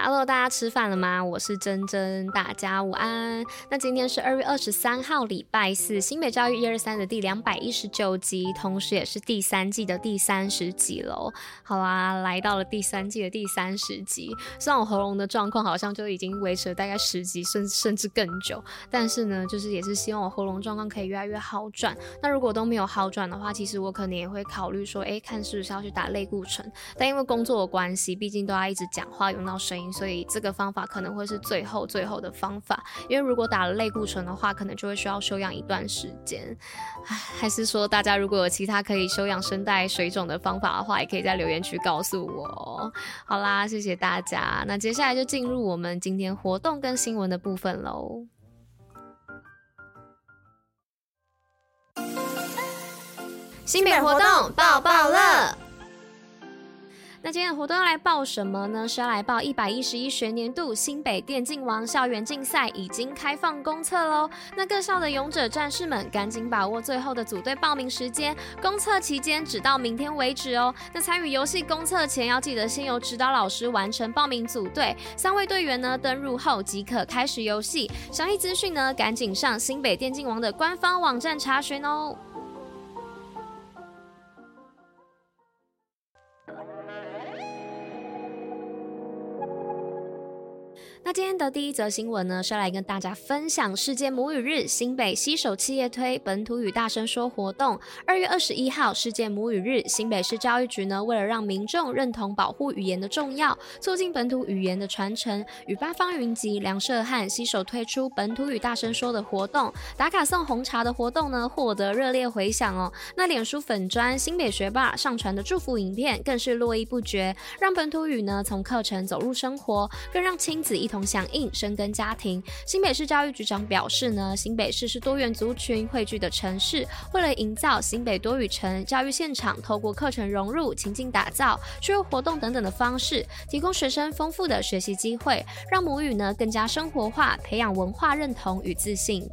Hello，大家吃饭了吗？我是珍珍，大家午安。那今天是二月二十三号，礼拜四，新北教育一二三的第两百一十九集，同时也是第三季的第三十集喽。好啦，来到了第三季的第三十集，虽然我喉咙的状况好像就已经维持了大概十集，甚甚至更久，但是呢，就是也是希望我喉咙状况可以越来越好转。那如果都没有好转的话，其实我可能也会考虑说，哎，看是不是要去打类固醇。但因为工作的关系，毕竟都要一直讲话，用到声音。所以这个方法可能会是最后最后的方法，因为如果打了类固醇的话，可能就会需要休养一段时间。还是说大家如果有其他可以休养声带水肿的方法的话，也可以在留言区告诉我。好啦，谢谢大家。那接下来就进入我们今天活动跟新闻的部分喽。新品活动爆爆乐。那今天的活动要来报什么呢？是要来报一百一十一学年度新北电竞王校园竞赛已经开放公测喽！那各校的勇者战士们，赶紧把握最后的组队报名时间，公测期间只到明天为止哦。那参与游戏公测前，要记得先由指导老师完成报名组队，三位队员呢登入后即可开始游戏。详细资讯呢，赶紧上新北电竞王的官方网站查询哦。那今天的第一则新闻呢，是来跟大家分享世界母语日，新北携手企业推本土语大声说活动。二月二十一号，世界母语日，新北市教育局呢，为了让民众认同保护语言的重要，促进本土语言的传承，与八方云集、梁社汉携手推出本土语大声说的活动。打卡送红茶的活动呢，获得热烈回响哦。那脸书粉专新北学霸上传的祝福影片更是络绎不绝，让本土语呢从课程走入生活，更让亲子一同。响应生根家庭，新北市教育局长表示呢，新北市是多元族群汇聚的城市，为了营造新北多语城教育现场，透过课程融入、情境打造、趣味活动等等的方式，提供学生丰富的学习机会，让母语呢更加生活化，培养文化认同与自信。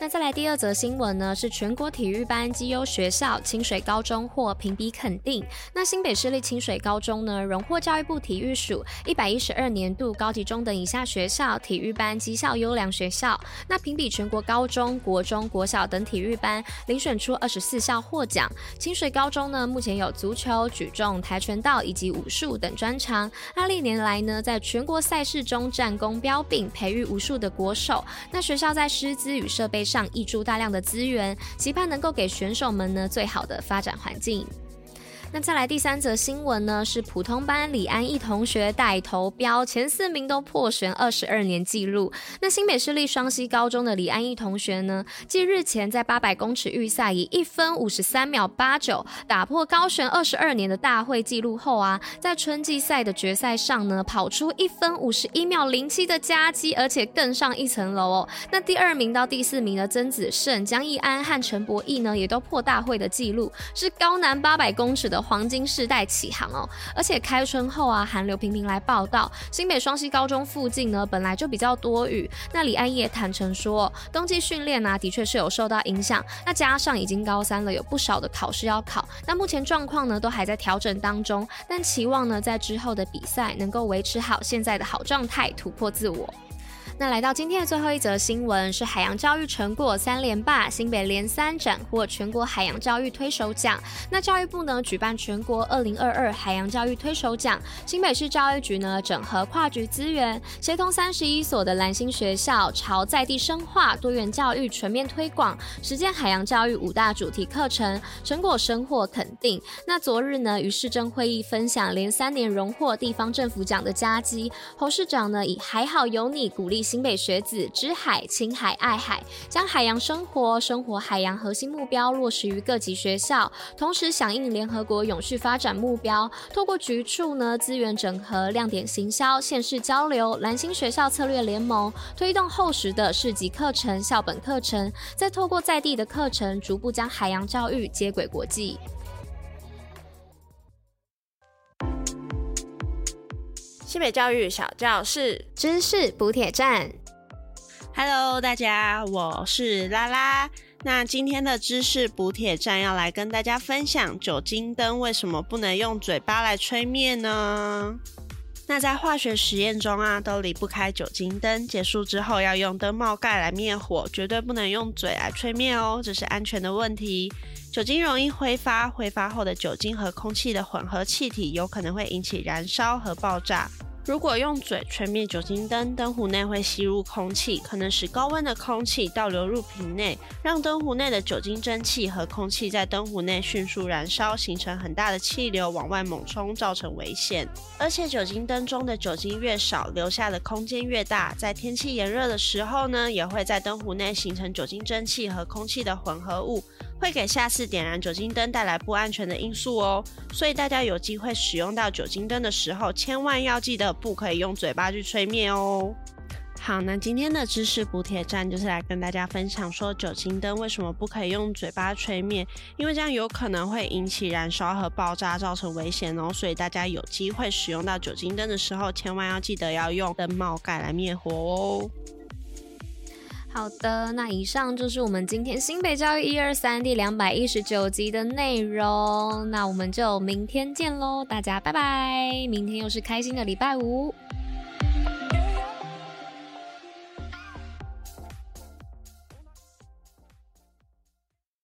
那再来第二则新闻呢，是全国体育班绩优学校清水高中获评比肯定。那新北市立清水高中呢，荣获教育部体育署一百一十二年度高级中等以下学校体育班绩效优良学校。那评比全国高中国中国小等体育班，遴选出二十四校获奖。清水高中呢，目前有足球、举重、跆拳道以及武术等专长。那历年来呢，在全国赛事中战功彪炳，培育无数的国手。那学校在师资与设备上溢出大量的资源，期盼能够给选手们呢最好的发展环境。那再来第三则新闻呢，是普通班李安逸同学带头标前四名都破悬二十二年纪录。那新北市立双溪高中的李安逸同学呢，继日前在八百公尺预赛以一分五十三秒八九打破高悬二十二年的大会纪录后啊，在春季赛的决赛上呢，跑出一分五十一秒零七的佳绩，而且更上一层楼哦。那第二名到第四名的曾子胜、江一安和陈博弈呢，也都破大会的纪录，是高男八百公尺的。黄金世代起航哦，而且开春后啊，寒流频频来报道。新北双溪高中附近呢，本来就比较多雨。那李安也坦诚说，冬季训练啊，的确是有受到影响。那加上已经高三了，有不少的考试要考。那目前状况呢，都还在调整当中，但期望呢，在之后的比赛能够维持好现在的好状态，突破自我。那来到今天的最后一则新闻是海洋教育成果三连霸，新北连三斩获全国海洋教育推手奖。那教育部呢举办全国二零二二海洋教育推手奖，新北市教育局呢整合跨局资源，协同三十一所的蓝星学校，朝在地深化多元教育全面推广，实践海洋教育五大主题课程，成果深获肯定。那昨日呢与市政会议分享连三年荣获地方政府奖的佳绩，侯市长呢以还好有你鼓励。新北学子知海、亲海、爱海，将海洋生活、生活海洋核心目标落实于各级学校，同时响应联合国永续发展目标，透过局处呢资源整合、亮点行销、县市交流、蓝星学校策略联盟，推动厚实的市级课程、校本课程，再透过在地的课程，逐步将海洋教育接轨国际。新北教育小教室知识补铁站。Hello，大家，我是拉拉。那今天的知识补铁站要来跟大家分享酒精灯为什么不能用嘴巴来吹灭呢？那在化学实验中啊，都离不开酒精灯。结束之后要用灯帽盖来灭火，绝对不能用嘴来吹灭哦，这是安全的问题。酒精容易挥发，挥发后的酒精和空气的混合气体有可能会引起燃烧和爆炸。如果用嘴吹灭酒精灯，灯壶内会吸入空气，可能使高温的空气倒流入瓶内，让灯壶内的酒精蒸汽和空气在灯壶内迅速燃烧，形成很大的气流往外猛冲，造成危险。而且酒精灯中的酒精越少，留下的空间越大，在天气炎热的时候呢，也会在灯壶内形成酒精蒸汽和空气的混合物。会给下次点燃酒精灯带来不安全的因素哦，所以大家有机会使用到酒精灯的时候，千万要记得不可以用嘴巴去吹灭哦。好，那今天的知识补铁站就是来跟大家分享说，酒精灯为什么不可以用嘴巴吹灭，因为这样有可能会引起燃烧和爆炸，造成危险哦。所以大家有机会使用到酒精灯的时候，千万要记得要用灯帽盖来灭火哦。好的，那以上就是我们今天新北教育一二三第两百一十九集的内容。那我们就明天见喽，大家拜拜！明天又是开心的礼拜五。